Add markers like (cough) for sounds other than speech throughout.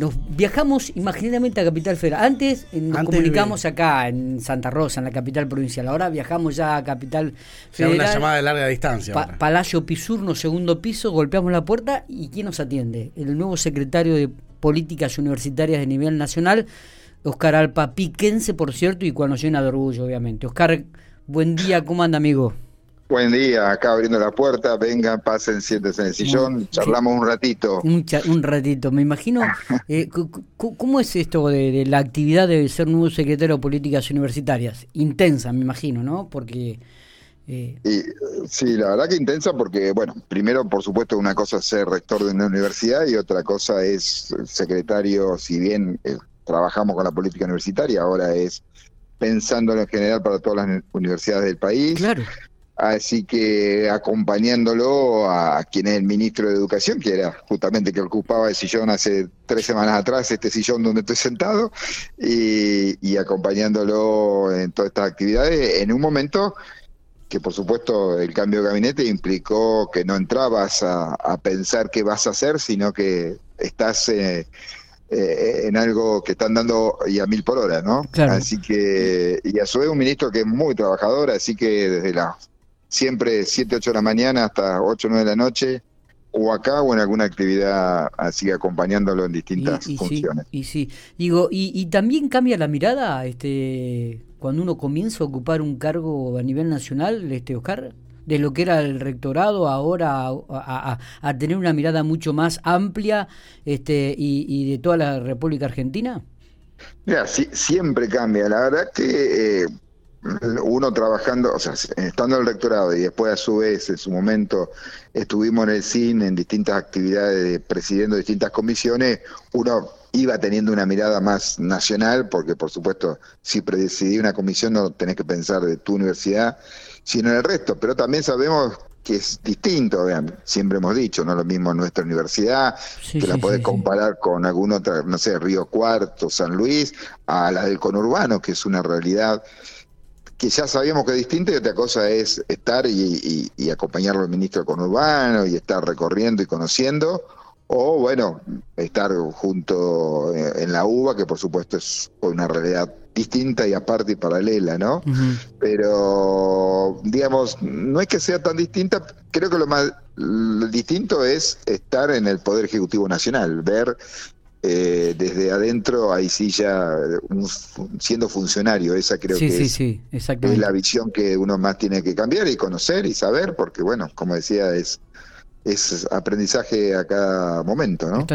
nos viajamos imaginariamente a Capital Federal. Antes eh, nos comunicamos acá en Santa Rosa, en la capital provincial. Ahora viajamos ya a Capital Federal. una llamada de larga distancia. Palacio Pisurno, segundo piso, golpeamos la puerta y ¿quién nos atiende? El nuevo secretario de Políticas Universitarias de nivel nacional, Oscar Alpa Piquense, por cierto, y cual nos llena de orgullo, obviamente. Oscar, buen día, ¿cómo anda, amigo? Buen día, acá abriendo la puerta, vengan, pasen, siéntense en el sillón, charlamos un ratito. Un, un ratito, me imagino. (laughs) Eh, ¿Cómo es esto de, la actividad de ser nuevo secretario de Políticas Universitarias? Intensa, me imagino, ¿no? Porque... Eh... sí, la verdad que intensa porque, bueno, primero, por supuesto, una cosa es ser rector de una universidad y otra cosa es secretario, si bien eh, trabajamos con la política universitaria, ahora es pensándolo en general para todas las universidades del país. Claro. Así que acompañándolo a quien es el ministro de Educación, que era justamente que ocupaba el sillón hace tres semanas atrás, este sillón donde estoy sentado, y, acompañándolo en todas estas actividades, en un momento que por supuesto el cambio de gabinete implicó que no entrabas a, pensar qué vas a hacer, sino que estás eh, eh, en algo que están dando y a mil por hora, ¿no? Así que, y a su vez un ministro que es muy trabajador, así que desde la siempre 7, 8 de la mañana hasta 8, 9 de la noche, o acá o en alguna actividad así acompañándolo en distintas funciones. y sí, digo, y, y, también cambia la mirada este cuando uno comienza a ocupar un cargo a nivel nacional, este Oscar, de lo que era el rectorado ahora a, a, tener una mirada mucho más amplia este y, y de toda la República Argentina. Mira, sí, siempre cambia. La verdad que eh, uno trabajando, o sea, estando en el rectorado y después a su vez en su momento estuvimos en el CIN en distintas actividades, presidiendo distintas comisiones, uno iba teniendo una mirada más nacional, porque por supuesto si presidí una comisión no tenés que pensar de tu universidad, sino en el resto, pero también sabemos que es distinto, vean, siempre hemos dicho, no lo mismo nuestra universidad, que la podés comparar con alguna otra, no sé, Río Cuarto, San Luis, a la del conurbano, que es una realidad que ya sabíamos que es distinto y otra cosa es estar y, acompañarlo al ministro conurbano y estar recorriendo y conociendo, o bueno, estar junto eh, en la UBA, que por supuesto es una realidad distinta y aparte y paralela, ¿no? Pero, digamos, no es que sea tan distinta, creo que lo más distinto es estar en el Poder Ejecutivo Nacional, ver eh, desde adentro, ahí sí ya siendo funcionario, esa creo que es, la visión que uno más tiene que cambiar y conocer y saber, porque bueno, como decía, es es aprendizaje a cada momento, ¿no?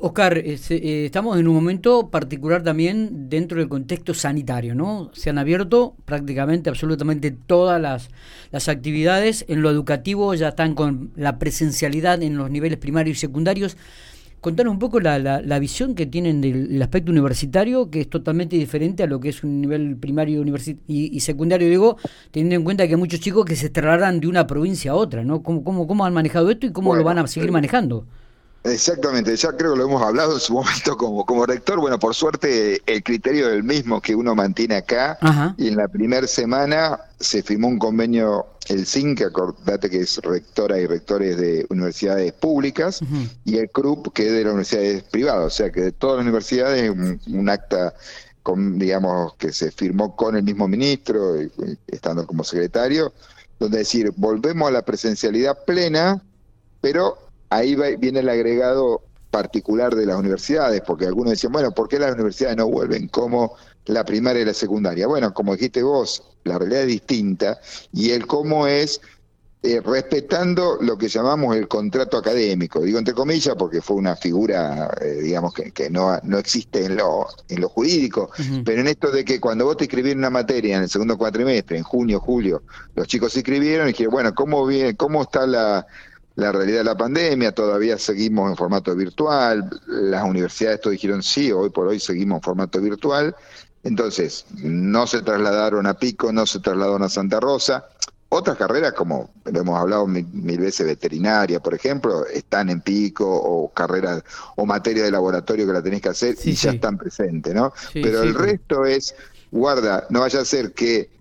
Oscar, eh, estamos en un momento particular también dentro del contexto sanitario, ¿no? Se han abierto prácticamente, absolutamente todas las, las actividades. En lo educativo ya están con la presencialidad en los niveles primarios y secundarios. Contanos un poco la, la, visión que tienen del aspecto universitario, que es totalmente diferente a lo que es un nivel primario y, y, secundario, digo, teniendo en cuenta que hay muchos chicos que se trasladan de una provincia a otra, ¿no? ¿Cómo, cómo, cómo han manejado esto y cómo lo van a seguir manejando? Exactamente, ya creo que lo hemos hablado en su momento como, como rector. Bueno, por suerte el criterio del mismo que uno mantiene acá. Y en la primera semana se firmó un convenio, el CIN, que acordate que es rectora y rectores de universidades públicas, y el CRUP, que es de las universidades privadas. O sea que de todas las universidades, un, acta con, digamos, que se firmó con el mismo ministro, estando como secretario, donde decir, volvemos a la presencialidad plena, pero ahí viene el agregado particular de las universidades, porque algunos decían, bueno, ¿por qué las universidades no vuelven como la primaria y la secundaria? Bueno, como dijiste vos, la realidad es distinta y el cómo es eh, respetando lo que llamamos el contrato académico, digo entre comillas porque fue una figura, eh, digamos, que, que, no, no existe en lo, en lo jurídico, pero en esto de que cuando vos te escribieron una materia en el segundo cuatrimestre, en junio, julio, los chicos se inscribieron y dijeron, bueno, ¿cómo, viene, cómo está la la realidad de la pandemia, todavía seguimos en formato virtual, las universidades todos dijeron sí, hoy por hoy seguimos en formato virtual, entonces no se trasladaron a Pico, no se trasladaron a Santa Rosa, otras carreras como lo hemos hablado mil, veces, veterinaria, por ejemplo, están en Pico, o carreras o materia de laboratorio que la tenés que hacer y ya están presentes, ¿no? Pero el resto es, guarda, no vaya a ser que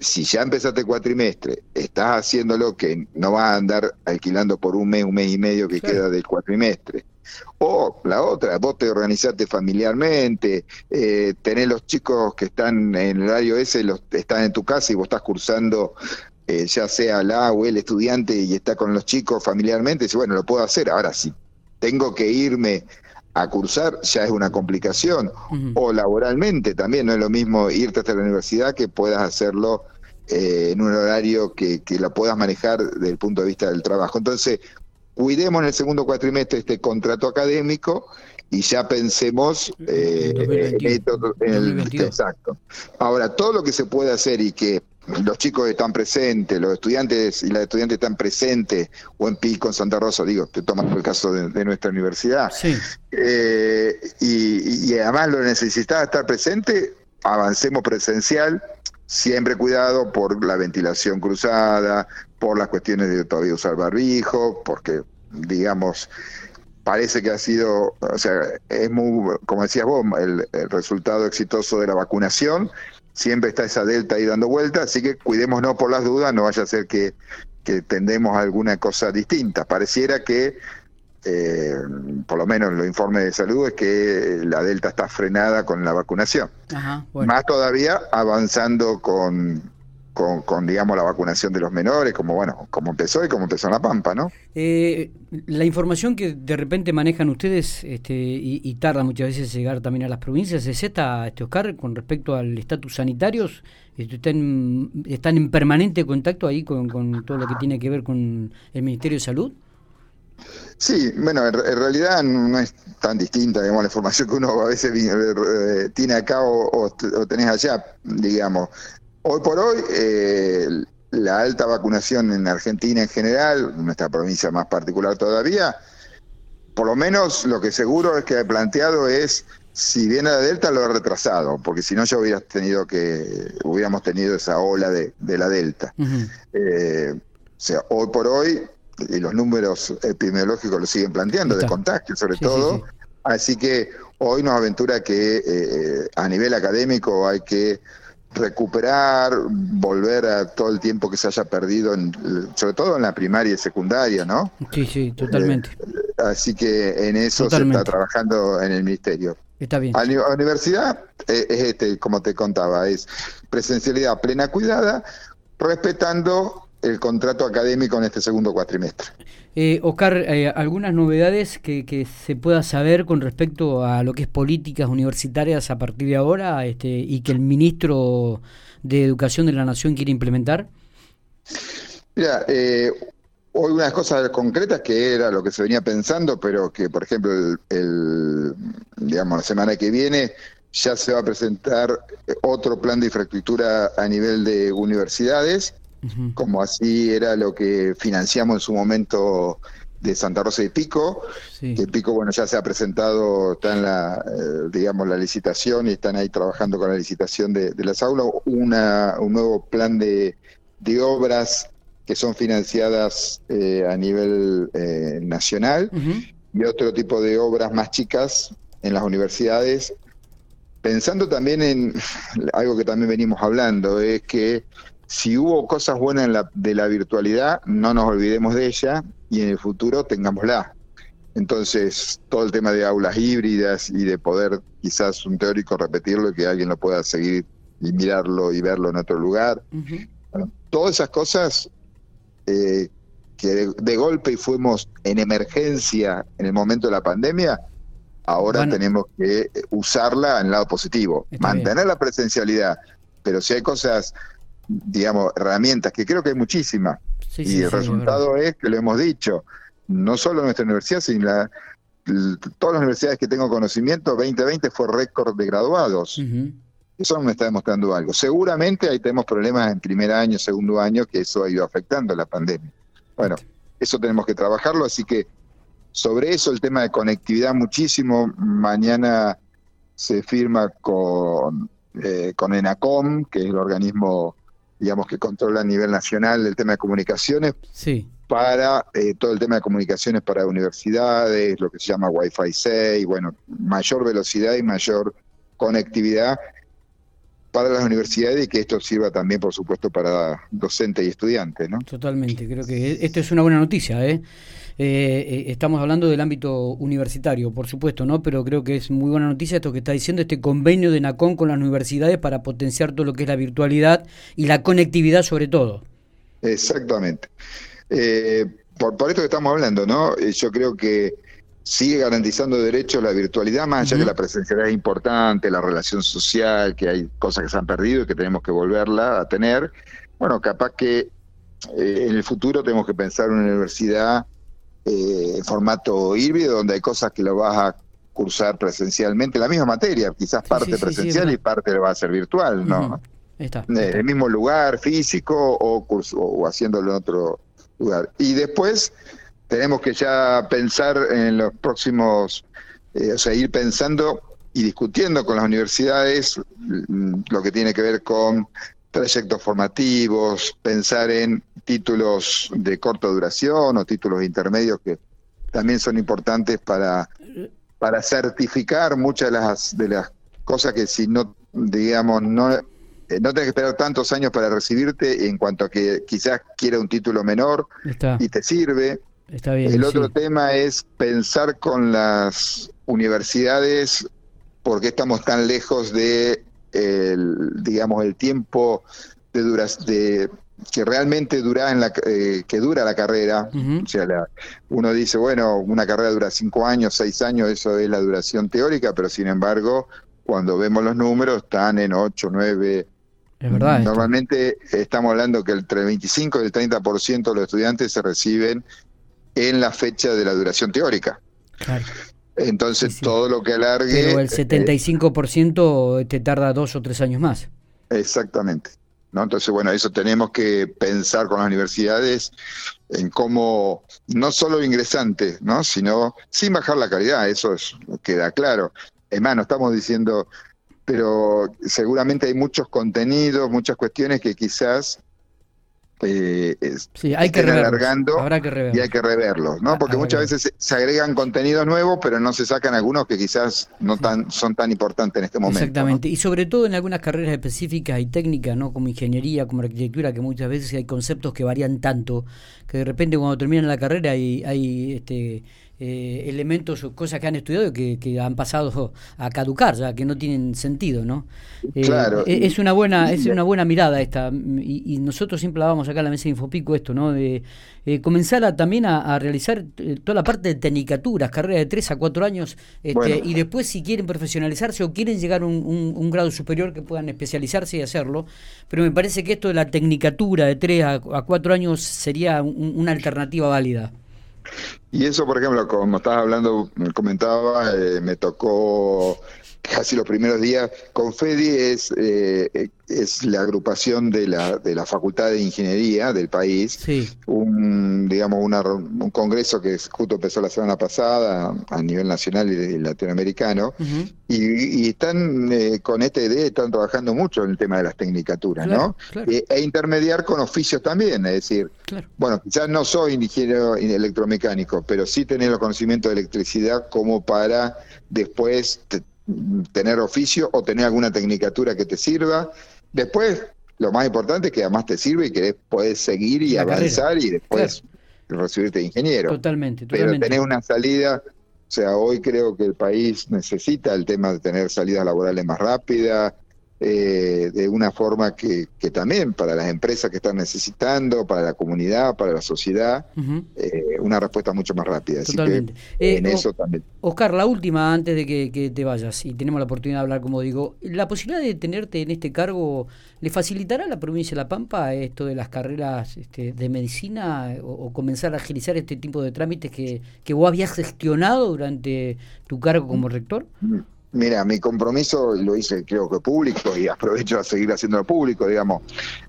si ya empezaste cuatrimestre, estás haciendo lo que no vas a andar alquilando por un mes, un mes y medio que queda del cuatrimestre, O la otra, vos te organizaste familiarmente, eh, tenés los chicos que están en el horario ese, los, están en tu casa y vos estás cursando eh, ya sea la o el estudiante y está con los chicos familiarmente, dice, bueno, lo puedo hacer. Ahora sí, tengo que irme a cursar, ya es una complicación. O laboralmente también, no es lo mismo irte hasta la universidad que puedas hacerlo eh, en un horario que, que lo puedas manejar desde el punto de vista del trabajo. Entonces, cuidemos en el segundo cuatrimestre este contrato académico y ya pensemos eh, en el exacto. Ahora, todo lo que se puede hacer y que los chicos están presentes, los estudiantes y las estudiantes están presentes, o en Pico, en Santa Rosa, digo, estoy tomando el caso de, nuestra universidad, eh, y, además lo necesitaba estar presente, avancemos presencial, siempre cuidado por la ventilación cruzada, por las cuestiones de todavía usar barbijo, porque, digamos, parece que ha sido, o sea, es muy, como decías vos, el resultado exitoso de la vacunación, siempre está esa delta ahí dando vuelta, así que cuidémonos por las dudas, no vaya a ser que, que tendemos a alguna cosa distinta. Pareciera que, eh, por lo menos los informes de salud, es que la delta está frenada con la vacunación. Más todavía avanzando con, con, digamos, la vacunación de los menores, como bueno, como empezó y como empezó en La Pampa, ¿no? Eh, la información que de repente manejan ustedes este, y, tarda muchas veces llegar también a las provincias, ¿es esta, este Oscar, con respecto al estatus sanitarios? Este, ¿Están, ¿Están en permanente contacto ahí con, todo lo que tiene que ver con el Ministerio de Salud? Sí, bueno, en, realidad no es tan distinta, digamos, la información que uno a veces eh, tiene acá o, o tenés allá, digamos. Hoy por hoy, eh, la alta vacunación en Argentina en general, nuestra provincia más particular todavía, por lo menos lo que seguro es que he planteado es si viene la Delta lo he retrasado, porque si no ya hubieras tenido que, hubiéramos tenido esa ola de, la Delta. Eh, o sea, hoy por hoy, y los números epidemiológicos lo siguen planteando, de contagio sobre todo, así que hoy nos aventura que eh, a nivel académico hay que recuperar, volver a todo el tiempo que se haya perdido, en, sobre todo en la primaria y secundaria, ¿no? Sí, sí, totalmente. Eh, así que en eso se está trabajando en el ministerio. Está bien. A la universidad eh, es este, como te contaba, es presencialidad plena cuidada, respetando el contrato académico en este segundo cuatrimestre. Eh, Oscar, eh, ¿algunas novedades que, se pueda saber con respecto a lo que es políticas universitarias a partir de ahora este, y que el ministro de Educación de la Nación quiere implementar? Mira, eh, hoy unas cosas concretas que era lo que se venía pensando, pero que, por ejemplo, el, digamos, la semana que viene ya se va a presentar otro plan de infraestructura a nivel de universidades como así era lo que financiamos en su momento de Santa Rosa de Pico, que Pico bueno ya se ha presentado, está en la eh, digamos la licitación y están ahí trabajando con la licitación de, las aulas, una, un nuevo plan de, de obras que son financiadas eh, a nivel eh, nacional y otro tipo de obras más chicas en las universidades, pensando también en (laughs) algo que también venimos hablando, es que si hubo cosas buenas de la virtualidad, no nos olvidemos de ella y en el futuro tengámosla. Entonces, todo el tema de aulas híbridas y de poder quizás un teórico repetirlo y que alguien lo pueda seguir y mirarlo y verlo en otro lugar. todas esas cosas eh, que de, golpe fuimos en emergencia en el momento de la pandemia, ahora tenemos que usarla en el lado positivo, mantener la presencialidad, pero si hay cosas digamos, herramientas, que creo que hay muchísimas. y el resultado es que lo hemos dicho, no solo nuestra universidad, sino la, todas las universidades que tengo conocimiento, 2020 fue récord de graduados. Eso me está demostrando algo. Seguramente ahí tenemos problemas en primer año, segundo año, que eso ha ido afectando la pandemia. Bueno, eso tenemos que trabajarlo, así que sobre eso el tema de conectividad muchísimo. Mañana se firma con, eh, con ENACOM, que es el organismo digamos, que controla a nivel nacional el tema de comunicaciones, sí. para eh, todo el tema de comunicaciones para universidades, lo que se llama Wi-Fi 6, bueno, mayor velocidad y mayor conectividad para las universidades y que esto sirva también, por supuesto, para docentes y estudiantes, ¿no? Totalmente, creo que esto es una buena noticia, ¿eh? Eh, estamos hablando del ámbito universitario, por supuesto, ¿no? Pero creo que es muy buena noticia esto que está diciendo este convenio de NACON con las universidades para potenciar todo lo que es la virtualidad y la conectividad sobre todo. Exactamente. por, por esto que estamos hablando, ¿no? Yo creo que sigue garantizando derechos la virtualidad, más allá que la presencialidad es importante, la relación social, que hay cosas que se han perdido y que tenemos que volverla a tener. Bueno, capaz que eh, en el futuro tenemos que pensar una universidad eh, formato híbrido, donde hay cosas que lo vas a cursar presencialmente, la misma materia, quizás parte presencial y parte lo va a ser virtual, ¿no? está, En el mismo lugar físico o, curso, o haciéndolo en otro lugar. Y después tenemos que ya pensar en los próximos, eh, o sea, ir pensando y discutiendo con las universidades mm, lo que tiene que ver con trayectos formativos, pensar en títulos de corta duración o títulos intermedios que también son importantes para, para certificar muchas de las, de las cosas que si no, digamos, no, eh, no tenés que esperar tantos años para recibirte en cuanto a que quizás quiera un título menor y te sirve. El otro tema es pensar con las universidades por qué estamos tan lejos de el, digamos el tiempo de duras de que realmente dura en la eh, que dura la carrera. O sea uno dice bueno una carrera dura cinco años seis años eso es la duración teórica pero sin embargo cuando vemos los números están en ocho nueve. Es verdad normalmente estamos hablando que entre el 25 y el 30% de los estudiantes se reciben en la fecha de la duración teórica. Entonces, todo lo que alargue. Pero el 75% eh, te tarda dos o tres años más. Exactamente. ¿no? Entonces, bueno, eso tenemos que pensar con las universidades en cómo, no solo ingresantes, ¿no? sino sin bajar la calidad, eso es, queda claro. Es más, no estamos diciendo, pero seguramente hay muchos contenidos, muchas cuestiones que quizás eh, sí, hay que alargando Habrá que y hay que reverlos, ¿no? Porque muchas veces se agregan contenidos nuevos, pero no se sacan algunos que quizás no tan son tan importantes en este momento. Exactamente, y sobre todo en algunas carreras específicas y técnicas, ¿no? Como ingeniería, como arquitectura, que muchas veces hay conceptos que varían tanto que de repente cuando terminan la carrera hay, hay este eh, elementos o cosas que han estudiado que, que, han pasado a caducar ya que no tienen sentido no eh, claro e, es una buena es una buena mirada esta y, nosotros siempre la vamos acá en la mesa de Infopico esto no de eh, comenzar a, también a, realizar toda la parte de tecnicaturas carreras de 3 a 4 años este, y después si quieren profesionalizarse o quieren llegar a un, un, grado superior que puedan especializarse y hacerlo pero me parece que esto de la tecnicatura de 3 a, a 4 años sería una alternativa válida y eso, por ejemplo, como estabas hablando, comentaba, eh, me tocó casi los primeros días. Confedi es, eh, es la agrupación de la, de la Facultad de Ingeniería del país, un, digamos, un congreso que justo empezó la semana pasada a nivel nacional y latinoamericano, y, están eh, con este idea, están trabajando mucho en el tema de las tecnicaturas, ¿no? E, e, intermediar con oficios también, es decir, bueno, quizás no soy ingeniero electromecánico, pero sí tener los conocimientos de electricidad como para después tener oficio o tener alguna tecnicatura que te sirva. Después, lo más importante es que además te sirve y que puedes seguir y avanzar y después recibirte de ingeniero. Totalmente, totalmente. Pero tener una salida, o sea, hoy creo que el país necesita el tema de tener salidas laborales más rápidas, eh, de una forma que, que, también para las empresas que están necesitando, para la comunidad, para la sociedad, eh, una respuesta mucho más rápida. Totalmente. en eh, eso también. Oscar, la última antes de que, te vayas y tenemos la oportunidad de hablar, como digo, ¿la posibilidad de tenerte en este cargo le facilitará a la provincia de La Pampa esto de las carreras este, de medicina o, comenzar a agilizar este tipo de trámites que, que vos habías gestionado durante tu cargo como rector? Mm. Mira, mi compromiso lo hice creo que público y (laughs) aprovecho a seguir haciéndolo público, digamos.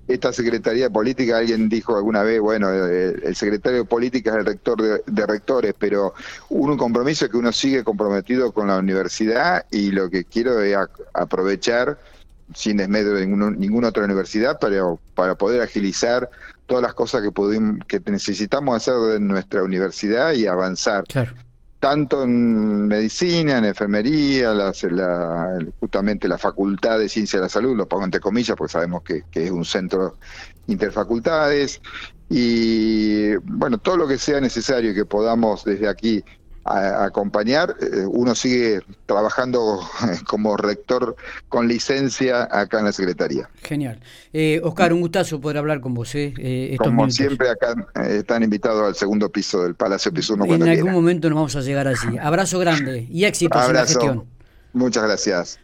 Esta Secretaría de Política, alguien dijo alguna vez, bueno, el, secretario de Política es el rector de, rectores, pero un compromiso es que uno sigue comprometido con la universidad y lo que quiero es aprovechar, sin desmedio de ninguna otra universidad, para, para poder agilizar todas las cosas que, que necesitamos hacer en nuestra universidad y avanzar. Tanto en medicina, en enfermería, justamente la Facultad de Ciencia de la Salud, lo pongo entre comillas porque sabemos que, que es un centro interfacultades, y bueno, todo lo que sea necesario que podamos desde aquí acompañar. Eh, uno sigue trabajando como rector con licencia acá en la Secretaría. Genial. Eh, Oscar, un gustazo poder hablar con vos. Eh, como siempre, acá están invitados al segundo piso del Palacio Piso En algún momento nos vamos a llegar allí. Abrazo grande y éxitos en la gestión. Muchas gracias.